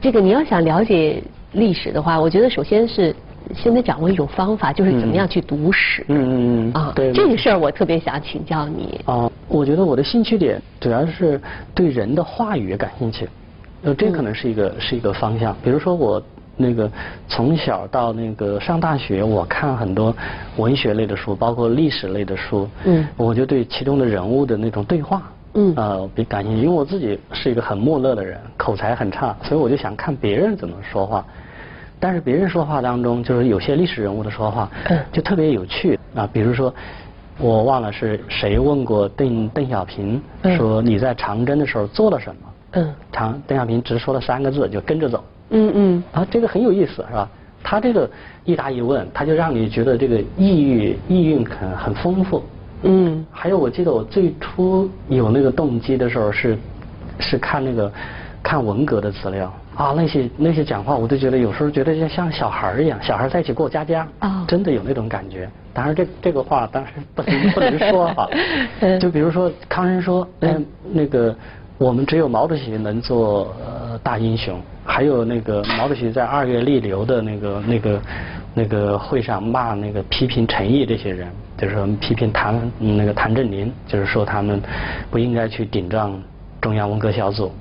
这个你要想了解历史的话，我觉得首先是先得掌握一种方法，就是怎么样去读史。嗯嗯嗯。啊，对。这个事儿我特别想请教你。啊，我觉得我的兴趣点主要是对人的话语感兴趣，呃，这可能是一个是一个方向。比如说我那个从小到那个上大学，我看很多文学类的书，包括历史类的书。嗯。我就对其中的人物的那种对话。嗯，呃，比感兴趣，因为我自己是一个很木讷的人，口才很差，所以我就想看别人怎么说话。但是别人说话当中，就是有些历史人物的说话，就特别有趣啊。比如说，我忘了是谁问过邓邓小平，说你在长征的时候做了什么？嗯，长邓小平只说了三个字，就跟着走。嗯嗯。啊，这个很有意思，是吧？他这个一答一问，他就让你觉得这个意蕴意蕴很很丰富。嗯，还有我记得我最初有那个动机的时候是，是看那个看文革的资料。啊，那些那些讲话我都觉得有时候觉得像像小孩一样，小孩在一起过家家啊，真的有那种感觉。当然这这个话当时不能 不能说哈，就比如说康生说，嗯，那个我们只有毛主席能做呃大英雄，还有那个毛主席在二月逆流的那个那个那个会上骂那个批评陈毅这些人。就是说批评谭那个谭震林，就是说他们不应该去顶撞中央文革小组。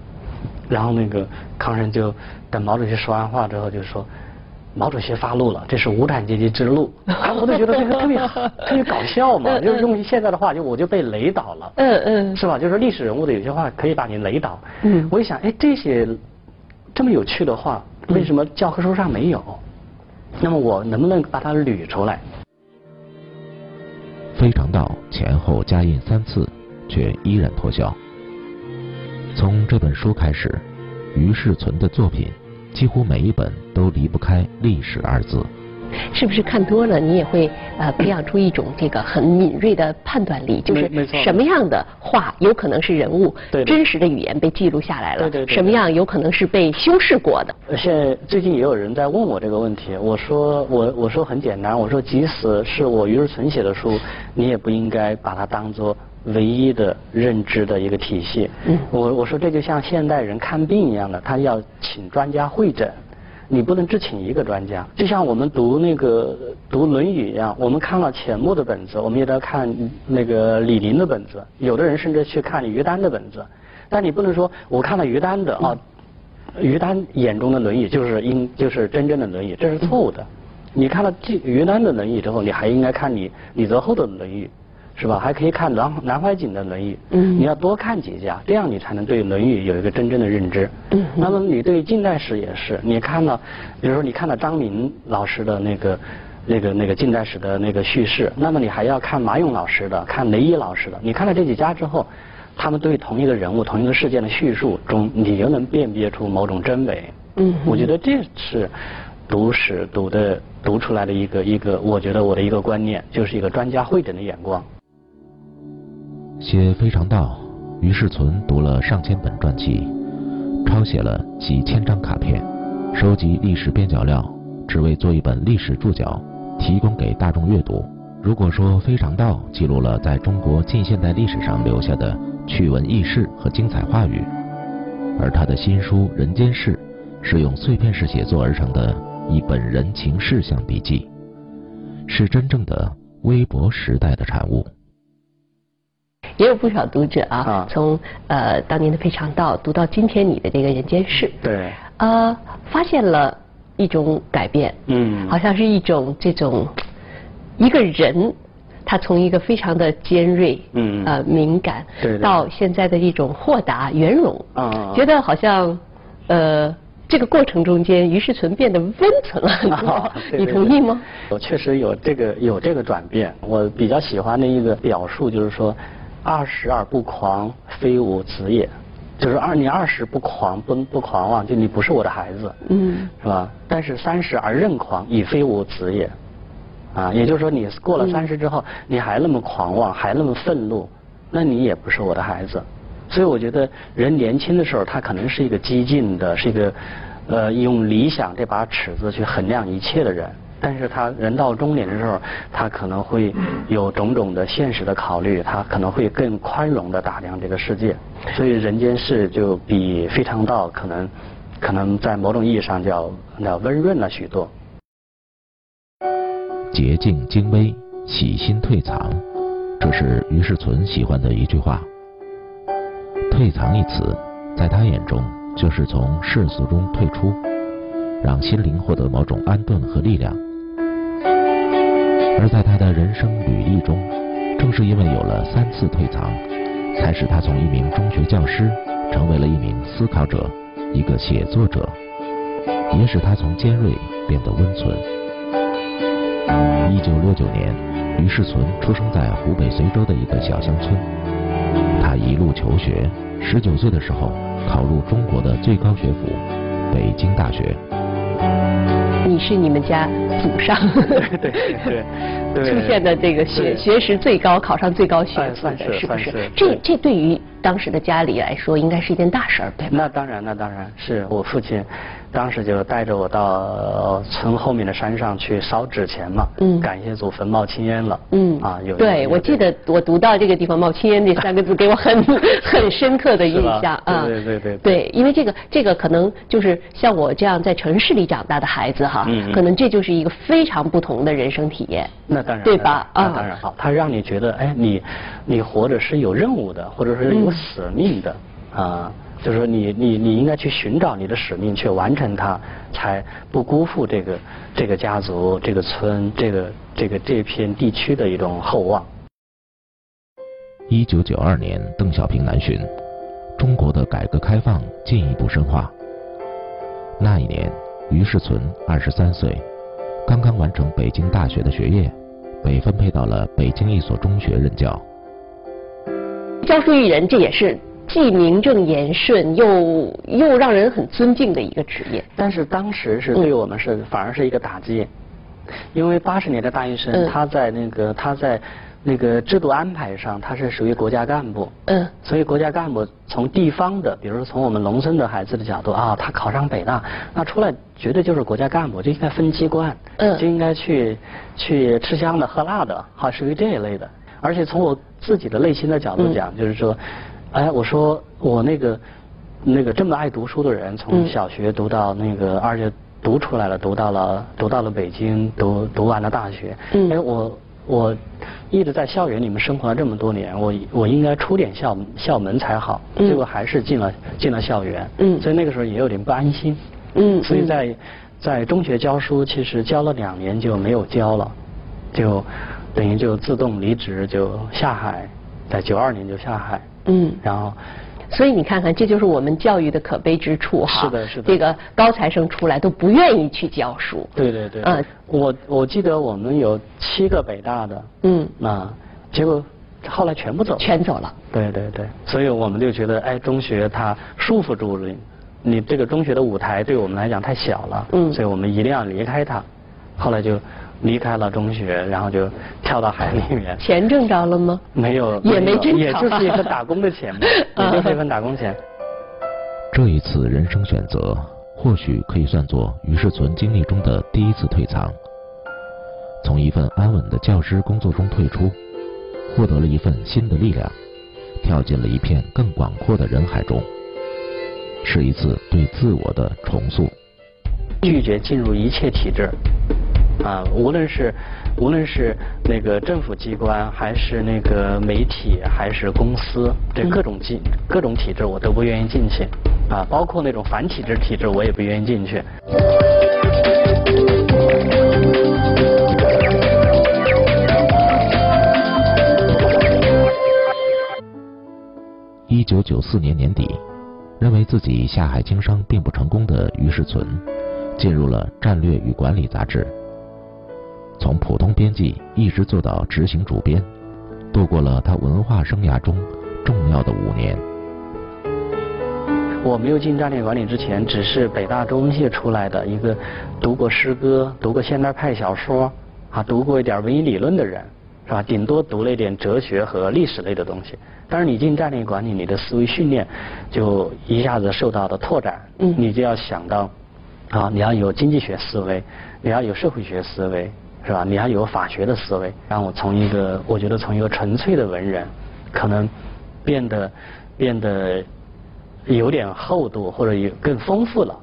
然后那个康生就等毛主席说完话之后就说，毛主席发怒了，这是无产阶级之路。啊。我都觉得这个特别特别搞笑嘛，就 是用现在的话就我就被雷倒了。嗯嗯。是吧？就是历史人物的有些话可以把你雷倒。嗯。我一想，哎，这些这么有趣的话，为什么教科书上没有？那么我能不能把它捋出来？非常道前后加印三次，却依然脱销。从这本书开始，于世存的作品几乎每一本都离不开“历史”二字。是不是看多了，你也会呃培养出一种这个很敏锐的判断力？就是什么样的话有可能是人物真实的语言被记录下来了？什么样有可能是被修饰过的？现在最近也有人在问我这个问题，我说我我说很简单，我说即使是我于日存写的书，你也不应该把它当做唯一的认知的一个体系。我我说这就像现代人看病一样的，他要请专家会诊。你不能只请一个专家，就像我们读那个读《论语》一样，我们看了钱穆的本子，我们也得看那个李陵的本子，有的人甚至去看于丹的本子，但你不能说我看了于丹的啊，于丹眼中的《论语》就是应就是真正的《论语》，这是错误的。你看了于丹的《论语》之后，你还应该看你李泽厚的《论语》。是吧？还可以看南南怀瑾的《论语》，嗯你要多看几家，这样你才能对《论语》有一个真正的认知。嗯那么你对近代史也是，你看了，比如说你看了张明老师的那个、那个、那个近代史的那个叙事，那么你还要看马勇老师的、看雷毅老师的。你看了这几家之后，他们对同一个人物、同一个事件的叙述中，你就能辨别出某种真伪。嗯，我觉得这是读史读的读出来的一个一个，我觉得我的一个观念，就是一个专家会诊的眼光。写《非常道》，于世存读了上千本传记，抄写了几千张卡片，收集历史边角料，只为做一本历史注脚，提供给大众阅读。如果说《非常道》记录了在中国近现代历史上留下的趣闻轶事和精彩话语，而他的新书《人间世》是用碎片式写作而成的一本人情事项笔记，是真正的微博时代的产物。也有不少读者啊，从呃当年的《非常道》读到今天你的这个《人间世》，对，呃，发现了一种改变，嗯，好像是一种这种一个人，他从一个非常的尖锐，嗯，呃敏感，对，到现在的一种豁达圆融，啊，觉得好像呃这个过程中间，于世存变得温存了很多，你同意吗？我确实有这个有这个转变，我比较喜欢的一个表述就是说。二十而不狂，非吾子也。就是二，你二十不狂，不不狂妄，就你不是我的孩子，嗯，是吧？但是三十而任狂，已非吾子也。啊，也就是说，你过了三十之后，你还那么狂妄，还那么愤怒，那你也不是我的孩子。所以我觉得，人年轻的时候，他可能是一个激进的，是一个呃，用理想这把尺子去衡量一切的人。但是他人到中年的时候，他可能会有种种的现实的考虑，他可能会更宽容的打量这个世界。所以人间事就比非常道可能可能在某种意义上叫那温润了许多。洁净精微，洗心退藏，这是于世存喜欢的一句话。退藏一词，在他眼中就是从世俗中退出，让心灵获得某种安顿和力量。而在他的人生履历中，正是因为有了三次退藏，才使他从一名中学教师成为了一名思考者，一个写作者，也使他从尖锐变得温存。一九六九年，于世存出生在湖北随州的一个小乡村。他一路求学，十九岁的时候考入中国的最高学府——北京大学。你是你们家祖上对对对出现的这个学学识最高、考上最高学府的，是不是？这这对于当时的家里来说，应该是一件大事儿，对吧？那当然，那当然是我父亲。当时就带着我到村后面的山上去烧纸钱嘛，嗯，感谢祖坟冒青烟了，嗯，啊有对，我记得我读到这个地方冒青烟这三个字，给我很 很深刻的印象 啊，对对对对，因为这个这个可能就是像我这样在城市里长大的孩子哈，可能这就是一个非常不同的人生体验，那当然对吧？啊，当然好，他让你觉得哎，你你活着是有任务的，或者是有使命的啊。就是说，你你你应该去寻找你的使命，去完成它，才不辜负这个这个家族、这个村、这个这个这片地区的一种厚望。一九九二年，邓小平南巡，中国的改革开放进一步深化。那一年，于世存二十三岁，刚刚完成北京大学的学业，被分配到了北京一所中学任教。教书育人，这也是。既名正言顺，又又让人很尊敬的一个职业。但是当时是对我们是反而是一个打击，因为八十年代大学生他在那个他在那个制度安排上他是属于国家干部，嗯，所以国家干部从地方的，比如说从我们农村的孩子的角度啊，他考上北大，那出来绝对就是国家干部，就应该分机关，嗯，就应该去去吃香的喝辣的，好属于这一类的。而且从我自己的内心的角度讲，就是说。哎，我说我那个那个这么爱读书的人，从小学读到那个，而且读出来了，读到了读到了北京，读读完了大学。嗯。哎，我我一直在校园里面生活了这么多年，我我应该出点校校门才好。嗯。结果还是进了进了校园。嗯。所以那个时候也有点不安心。嗯。所以在在中学教书，其实教了两年就没有教了，就等于就自动离职，就下海，在九二年就下海。嗯，然后，所以你看看，这就是我们教育的可悲之处哈。是的，是的。这个高材生出来都不愿意去教书。对对对。嗯，我我记得我们有七个北大的。嗯。那结果后来全部走。全走了。对对对。所以我们就觉得，哎，中学它束缚住了你，这个中学的舞台对我们来讲太小了。嗯。所以我们一定要离开它。后来就。离开了中学，然后就跳到海里面。钱挣着了吗？没有，也没挣着，也就是一份打工的钱嘛，也就是一份打工钱。这一次人生选择，或许可以算作于世存经历中的第一次退藏，从一份安稳的教师工作中退出，获得了一份新的力量，跳进了一片更广阔的人海中，是一次对自我的重塑。拒绝进入一切体制。啊，无论是无论是那个政府机关，还是那个媒体，还是公司，这各种机各种体制，我都不愿意进去。啊，包括那种反体制体制，我也不愿意进去。一九九四年年底，认为自己下海经商并不成功的于世存，进入了《战略与管理》杂志。从普通编辑一直做到执行主编，度过了他文化生涯中重要的五年。我没有进战略管理之前，只是北大中文系出来的一个读过诗歌、读过现代派小说、啊读过一点文艺理论的人，是吧？顶多读了一点哲学和历史类的东西。但是你进战略管理，你的思维训练就一下子受到了拓展。嗯。你就要想到，啊，你要有经济学思维，你要有社会学思维。是吧？你还有法学的思维，让我从一个，我觉得从一个纯粹的文人，可能变得变得有点厚度，或者有更丰富了。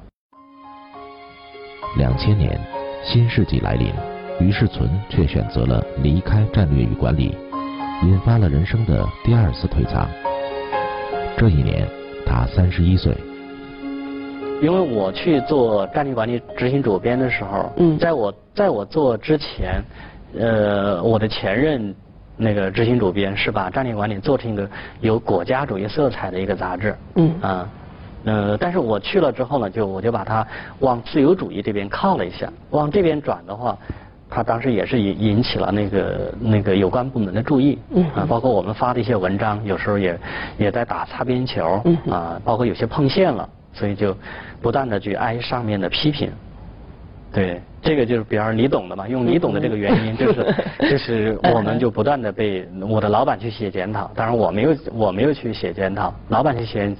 两千年，新世纪来临，于世存却选择了离开战略与管理，引发了人生的第二次退场。这一年，他三十一岁。因为我去做战略管理执行主编的时候，嗯。在我在我做之前，呃，我的前任那个执行主编是把战略管理做成一个有国家主义色彩的一个杂志，嗯。啊，呃，但是我去了之后呢，就我就把它往自由主义这边靠了一下，往这边转的话，他当时也是引引起了那个那个有关部门的注意，啊，包括我们发的一些文章，有时候也也在打擦边球，啊，包括有些碰线了。所以就不断的去挨上面的批评，对，这个就是比方你懂的嘛，用你懂的这个原因就是就是我们就不断的被我的老板去写检讨，当然我没有我没有去写检讨，老板去写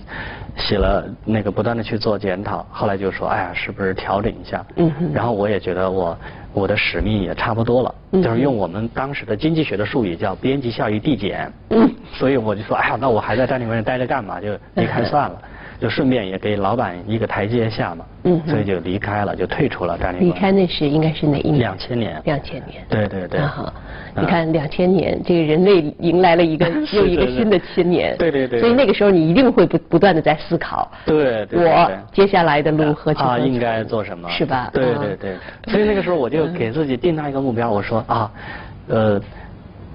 写了那个不断的去做检讨，后来就说哎呀是不是调整一下，嗯，然后我也觉得我我的使命也差不多了，就是用我们当时的经济学的术语叫边际效益递减，嗯，所以我就说哎呀那我还在这里面待着干嘛？就离开算了。就顺便也给老板一个台阶下嘛，嗯，所以就离开了，就退出了战略。离开那是应该是哪一年？两千年。两千年。对对对。好，你看两千年，这个人类迎来了一个 又一个新的千年。对对对。所以那个时候你一定会不不断的在思考。对对。我接下来的路何去何从？啊，应该做什么？是吧？对对对。所以那个时候我就给自己定下一个目标，我说啊，呃，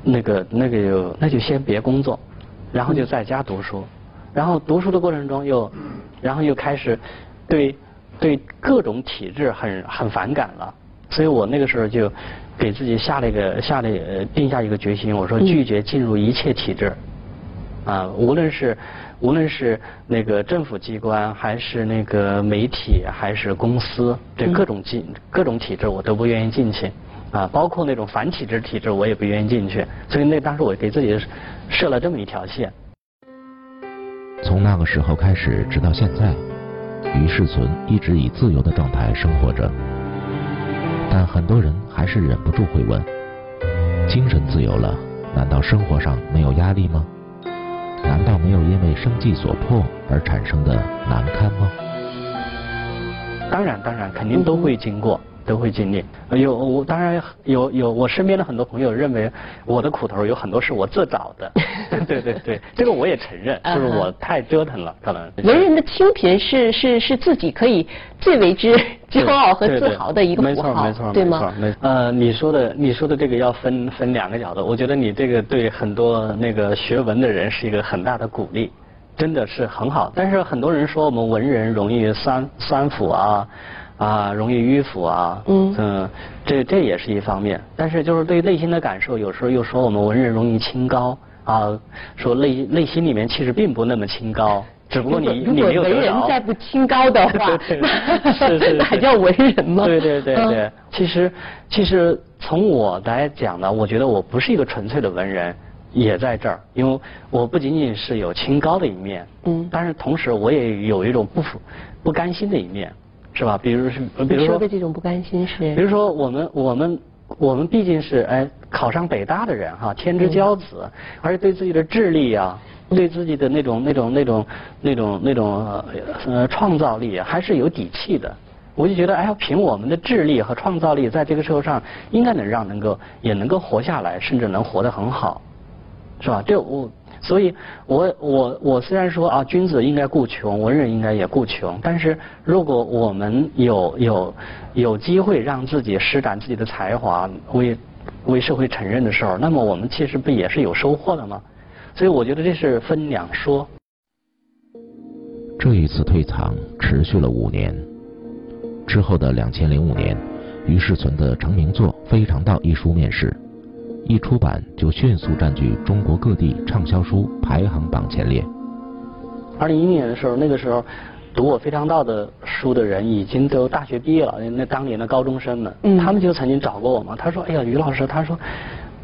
那个那个就那就先别工作，然后就在家读书。然后读书的过程中又，然后又开始对对各种体制很很反感了，所以我那个时候就给自己下了一个下了定下一个决心，我说拒绝进入一切体制，啊，无论是无论是那个政府机关，还是那个媒体，还是公司，这各种进各种体制我都不愿意进去，啊，包括那种反体制体制我也不愿意进去，所以那当时我给自己设了这么一条线。从那个时候开始，直到现在，于世存一直以自由的状态生活着。但很多人还是忍不住会问：精神自由了，难道生活上没有压力吗？难道没有因为生计所迫而产生的难堪吗？当然，当然，肯定都会经过。都会经历，有我当然有有我身边的很多朋友认为我的苦头有很多是我自找的，对对对，这个我也承认，就是我太折腾了，可能。文人的清贫是是是自己可以最为之骄傲和自豪的一个符号，对吗？呃，你说的你说的这个要分分两个角度，我觉得你这个对很多那个学文的人是一个很大的鼓励，真的是很好。但是很多人说我们文人容易三三腐啊。啊，容易迂腐啊，嗯，嗯，这这也是一方面，但是就是对内心的感受，有时候又说我们文人容易清高啊，说内内心里面其实并不那么清高，只不过你你没有文人再不清高的话，是 是那还叫文人吗？对对对对，其实其实从我来讲呢，我觉得我不是一个纯粹的文人，也在这儿，因为我不仅仅是有清高的一面，嗯，但是同时我也有一种不服不甘心的一面。是吧？比如是，比如说的这种不甘心是。比如说我们我们我们毕竟是哎考上北大的人哈，天之骄子，而且对自己的智力啊，对自己的那种那种那种那种那种呃创造力还是有底气的。我就觉得哎，凭我们的智力和创造力，在这个社会上应该能让能够也能够活下来，甚至能活得很好，是吧？这我。所以，我我我虽然说啊，君子应该顾穷，文人应该也顾穷，但是如果我们有有有机会让自己施展自己的才华，为为社会承认的时候，那么我们其实不也是有收获的吗？所以我觉得这是分两说。这一次退藏持续了五年，之后的两千零五年，于世存的成名作《非常道》一书面世。一出版就迅速占据中国各地畅销书排行榜前列。二零一一年的时候，那个时候读我《非常道》的书的人已经都大学毕业了，那当年的高中生们，他们就曾经找过我嘛。他说：“哎呀，于老师，他说，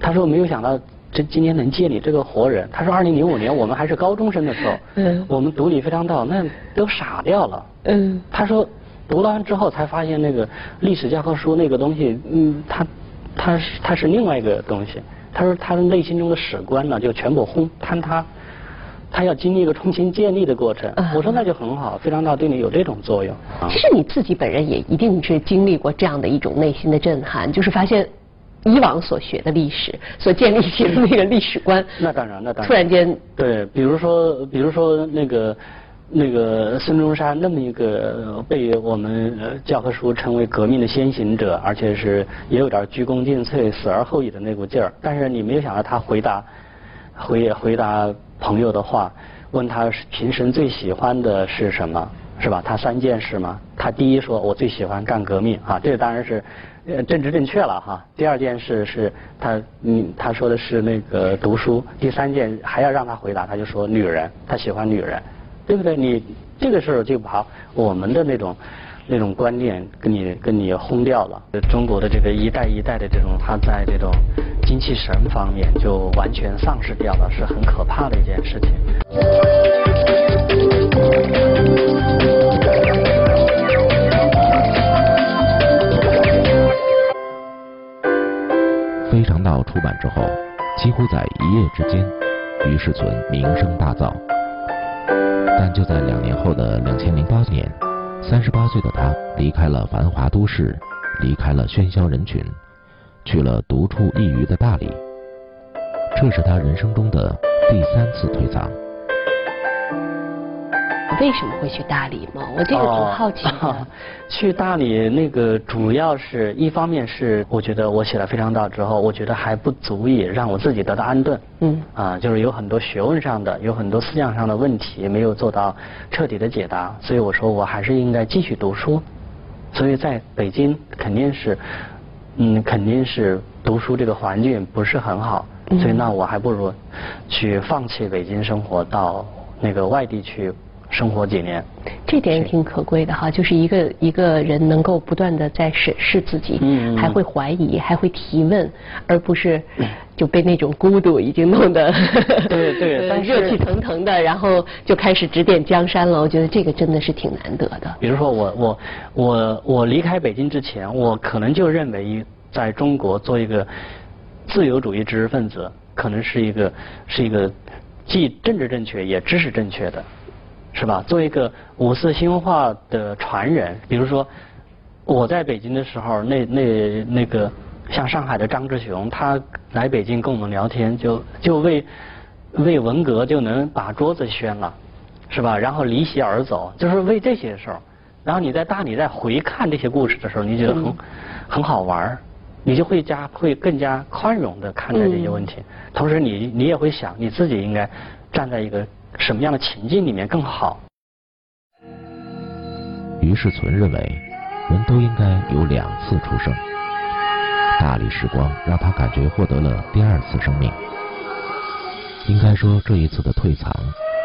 他说没有想到这今天能借你这个活人。他说，二零零五年我们还是高中生的时候，我们读你《非常道》，那都傻掉了。嗯，他说读了完之后才发现那个历史教科书那个东西，嗯，他。”他是他是另外一个东西，他说他的内心中的史观呢就全部轰坍塌，他要经历一个重新建立的过程。我说那就很好，非常大对你有这种作用。其实你自己本人也一定是经历过这样的一种内心的震撼，就是发现以往所学的历史所建立起的那个历史观，那当然，那当然，突然间对，比如说，比如说那个。那个孙中山那么一个被我们教科书称为革命的先行者，而且是也有点鞠躬尽瘁、死而后已的那股劲儿。但是你没有想到他回答回回答朋友的话，问他平生最喜欢的是什么，是吧？他三件事嘛。他第一说，我最喜欢干革命啊，这当然是政治正确了哈。第二件事是他嗯他说的是那个读书。第三件还要让他回答，他就说女人，他喜欢女人。对不对？你这个时候就把我们的那种那种观念跟你跟你轰掉了。中国的这个一代一代的这种，他在这种精气神方面就完全丧失掉了，是很可怕的一件事情。《非常道》出版之后，几乎在一夜之间，于世存名声大噪。但就在两年后的两千零八年，三十八岁的他离开了繁华都市，离开了喧嚣人群，去了独处一隅的大理。这是他人生中的第三次退藏。为什么会去大理吗？我这个挺好奇的。去大理那个主要是一方面是我觉得我写了《非常道》之后，我觉得还不足以让我自己得到安顿。嗯。啊，就是有很多学问上的、有很多思想上的问题没有做到彻底的解答，所以我说我还是应该继续读书。所以在北京肯定是，嗯，肯定是读书这个环境不是很好，所以那我还不如去放弃北京生活，到那个外地去。生活几年，这点也挺可贵的哈，就是一个一个人能够不断的在审视自己，嗯还会怀疑，还会提问，而不是就被那种孤独已经弄得对对，热气腾腾的，然后就开始指点江山了。我觉得这个真的是挺难得的。比如说我我我我离开北京之前，我可能就认为在中国做一个自由主义知识分子，可能是一个是一个既政治正确也知识正确的。是吧？作为一个五四新文化的传人，比如说我在北京的时候，那那那个像上海的张志雄，他来北京跟我们聊天，就就为为文革就能把桌子掀了，是吧？然后离席而走，就是为这些事儿。然后你在大理在回看这些故事的时候，你觉得很很好玩儿你就会加会更加宽容的看待这些问题。同时，你你也会想，你自己应该站在一个。什么样的情境里面更好？于世存认为，人都应该有两次出生。大理时光让他感觉获得了第二次生命。应该说，这一次的退藏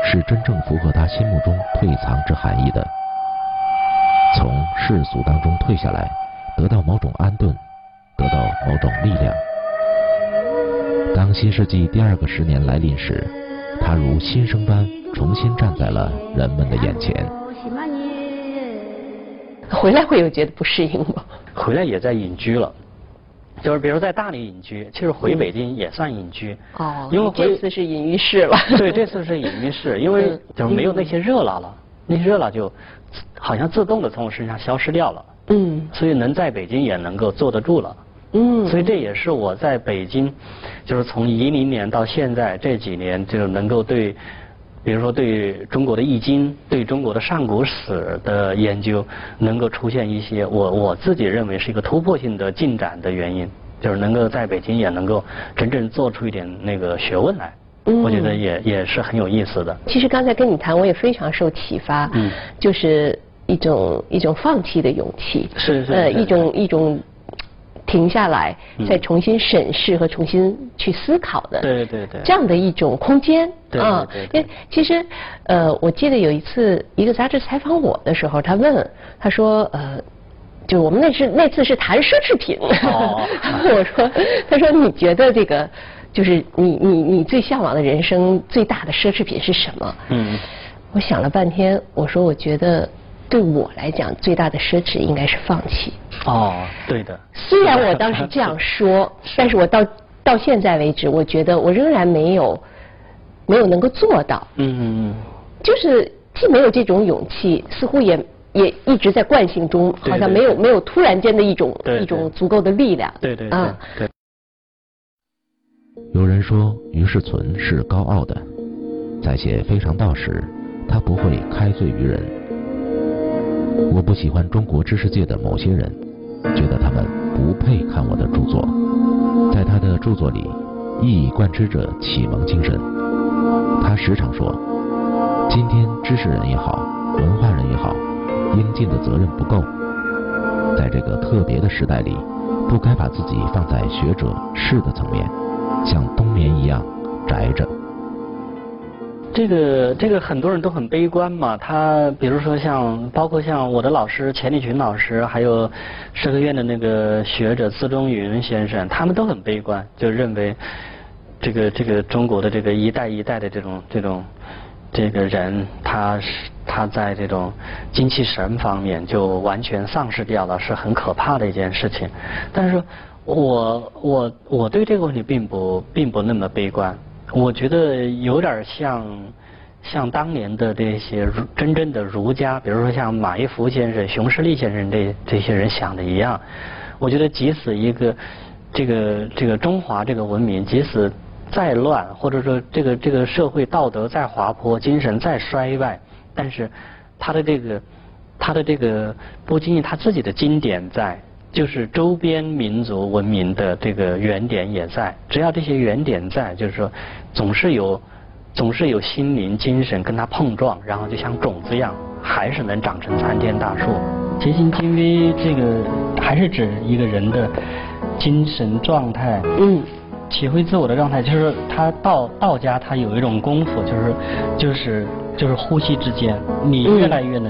是真正符合他心目中退藏之含义的，从世俗当中退下来，得到某种安顿，得到某种力量。当新世纪第二个十年来临时。他如新生般重新站在了人们的眼前。回来会有觉得不适应吗？回来也在隐居了，就是比如在大理隐居，其实回北京也算隐居。哦。因为这次是隐于市了。对，这次是隐于市，因为就是没有那些热闹了，那些热闹就好像自动的从我身上消失掉了。嗯。所以能在北京也能够坐得住了。嗯，所以这也是我在北京，就是从一零年到现在这几年，就能够对，比如说对中国的易经、对中国的上古史的研究，能够出现一些我我自己认为是一个突破性的进展的原因，就是能够在北京也能够真正做出一点那个学问来，我觉得也也是很有意思的。其实刚才跟你谈，我也非常受启发，嗯，就是一种一种放弃的勇气，是是，呃，一种一种。停下来，再重新审视和重新去思考的，对对对，这样的一种空间啊。因为其实，呃，我记得有一次一个杂志采访我的时候，他问，他说，呃，就我们那是那次是谈奢侈品，我说，他说你觉得这个就是你你你最向往的人生最大的奢侈品是什么？嗯，我想了半天，我说我觉得。对我来讲，最大的奢侈应该是放弃。哦，对的。虽然我当时这样说，但是我到到现在为止，我觉得我仍然没有没有能够做到。嗯嗯嗯。就是既没有这种勇气，似乎也也一直在惯性中，好像没有没有突然间的一种一种足够的力量。对对啊。对。有人说于世存是高傲的，在写《非常道》时，他不会开罪于人。我不喜欢中国知识界的某些人，觉得他们不配看我的著作。在他的著作里，一以贯之着启蒙精神。他时常说。今天知识人也好，文化人也好，应尽的责任不够。在这个特别的时代里，不该把自己放在学者士的层面，像冬眠一样宅着。这个这个很多人都很悲观嘛。他比如说像包括像我的老师钱理群老师，还有社科院的那个学者资中云先生，他们都很悲观，就认为这个这个中国的这个一代一代的这种这种。这个人，他是他在这种精气神方面就完全丧失掉了，是很可怕的一件事情。但是，我我我对这个问题并不并不那么悲观。我觉得有点像像当年的这些真正的儒家，比如说像马一浮先生、熊十力先生这这些人想的一样。我觉得，即使一个这个这个中华这个文明，即使。再乱，或者说这个这个社会道德再滑坡，精神再衰败，但是他的这个他的这个不仅仅他自己的经典在，就是周边民族文明的这个原点也在。只要这些原点在，就是说总是有总是有心灵精神跟它碰撞，然后就像种子一样，还是能长成参天大树。结心精微，这个还是指一个人的精神状态。嗯。体会自我的状态，就是他道道家他有一种功夫，就是就是就是呼吸之间，你越来越能